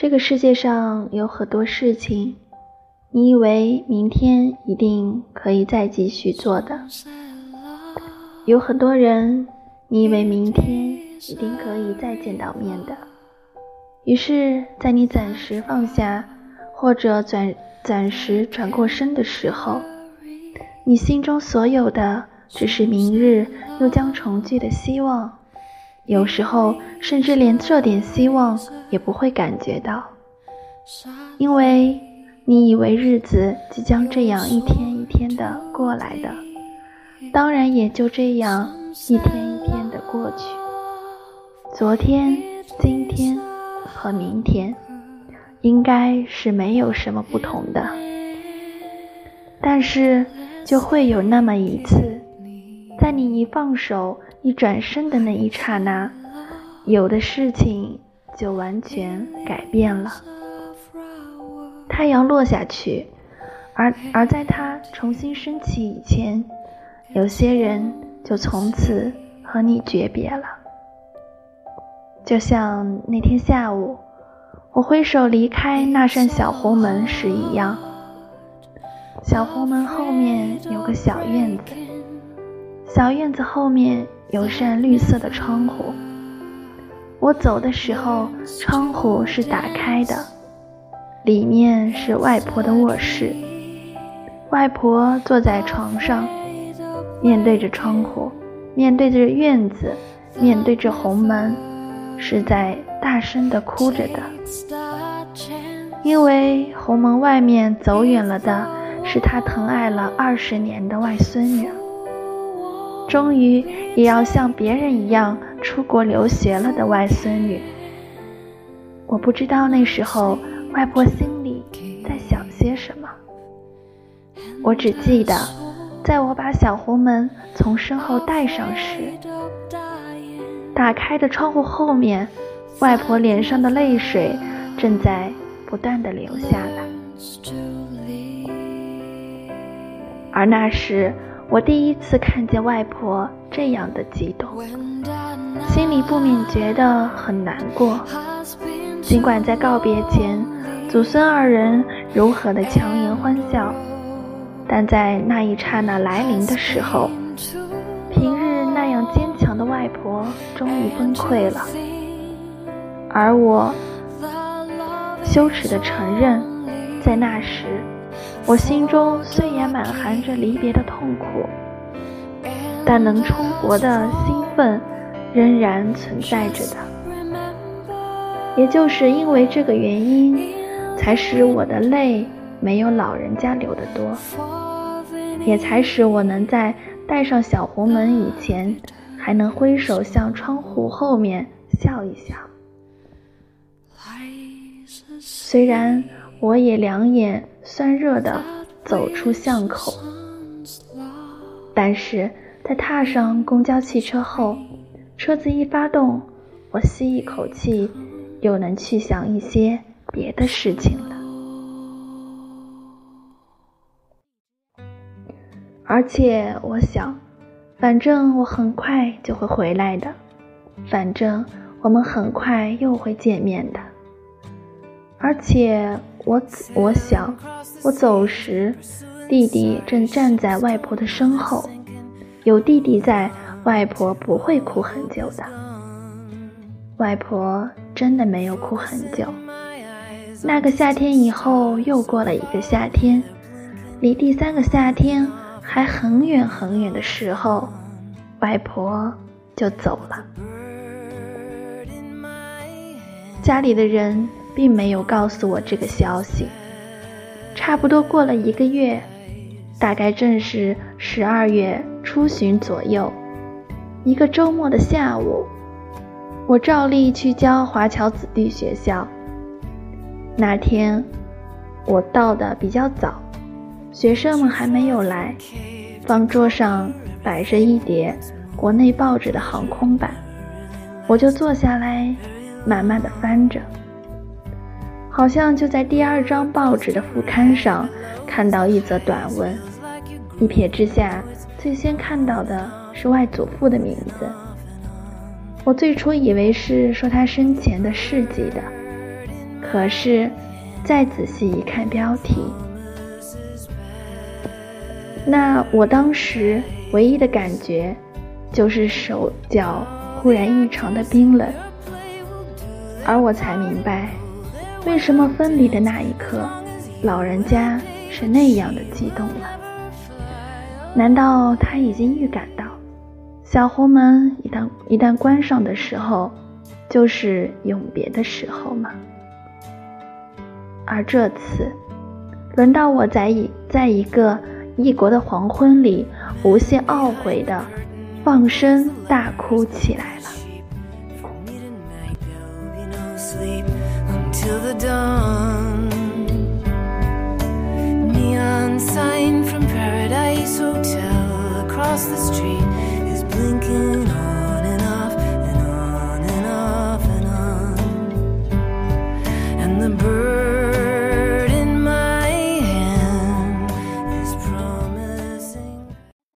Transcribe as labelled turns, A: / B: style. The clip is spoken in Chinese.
A: 这个世界上有很多事情，你以为明天一定可以再继续做的；有很多人，你以为明天一定可以再见到面的。于是，在你暂时放下或者暂暂时转过身的时候，你心中所有的只是明日又将重聚的希望。有时候，甚至连这点希望也不会感觉到，因为你以为日子即将这样一天一天的过来的，当然也就这样一天一天的过去。昨天、今天和明天，应该是没有什么不同的，但是就会有那么一次，在你一放手。一转身的那一刹那，有的事情就完全改变了。太阳落下去，而而在它重新升起以前，有些人就从此和你诀别了。就像那天下午，我挥手离开那扇小红门时一样。小红门后面有个小院子，小院子后面。有扇绿色的窗户，我走的时候，窗户是打开的，里面是外婆的卧室。外婆坐在床上，面对着窗户，面对着院子，面对着红门，是在大声的哭着的。因为红门外面走远了的是她疼爱了二十年的外孙女。终于也要像别人一样出国留学了的外孙女，我不知道那时候外婆心里在想些什么。我只记得，在我把小红门从身后带上时，打开的窗户后面，外婆脸上的泪水正在不断的流下来，而那时。我第一次看见外婆这样的激动，心里不免觉得很难过。尽管在告别前，祖孙二人如何的强颜欢笑，但在那一刹那来临的时候，平日那样坚强的外婆终于崩溃了。而我羞耻的承认，在那时。我心中虽也满含着离别的痛苦，但能重活的兴奋仍然存在着的。也就是因为这个原因，才使我的泪没有老人家流得多，也才使我能在带上小红门以前，还能挥手向窗户后面笑一笑。虽然我也两眼。酸热的走出巷口，但是在踏上公交汽车后，车子一发动，我吸一口气，又能去想一些别的事情了。而且我想，反正我很快就会回来的，反正我们很快又会见面的，而且。我我想，我走时，弟弟正站在外婆的身后。有弟弟在，外婆不会哭很久的。外婆真的没有哭很久。那个夏天以后，又过了一个夏天，离第三个夏天还很远很远的时候，外婆就走了。家里的人。并没有告诉我这个消息。差不多过了一个月，大概正是十二月初旬左右，一个周末的下午，我照例去教华侨子弟学校。那天我到的比较早，学生们还没有来，方桌上摆着一叠国内报纸的航空版，我就坐下来，慢慢的翻着。好像就在第二张报纸的副刊上看到一则短文，一瞥之下，最先看到的是外祖父的名字。我最初以为是说他生前的事迹的，可是再仔细一看标题，那我当时唯一的感觉就是手脚忽然异常的冰冷，而我才明白，为什么分离的那一刻，老人家是那样的激动了。难道他已经预感到，小红门一旦一旦关上的时候，就是永别的时候吗？而这次，轮到我在一在一个异国的黄昏里，无限懊悔的放声大哭起来了。Neon sign from Paradise Hotel across the street.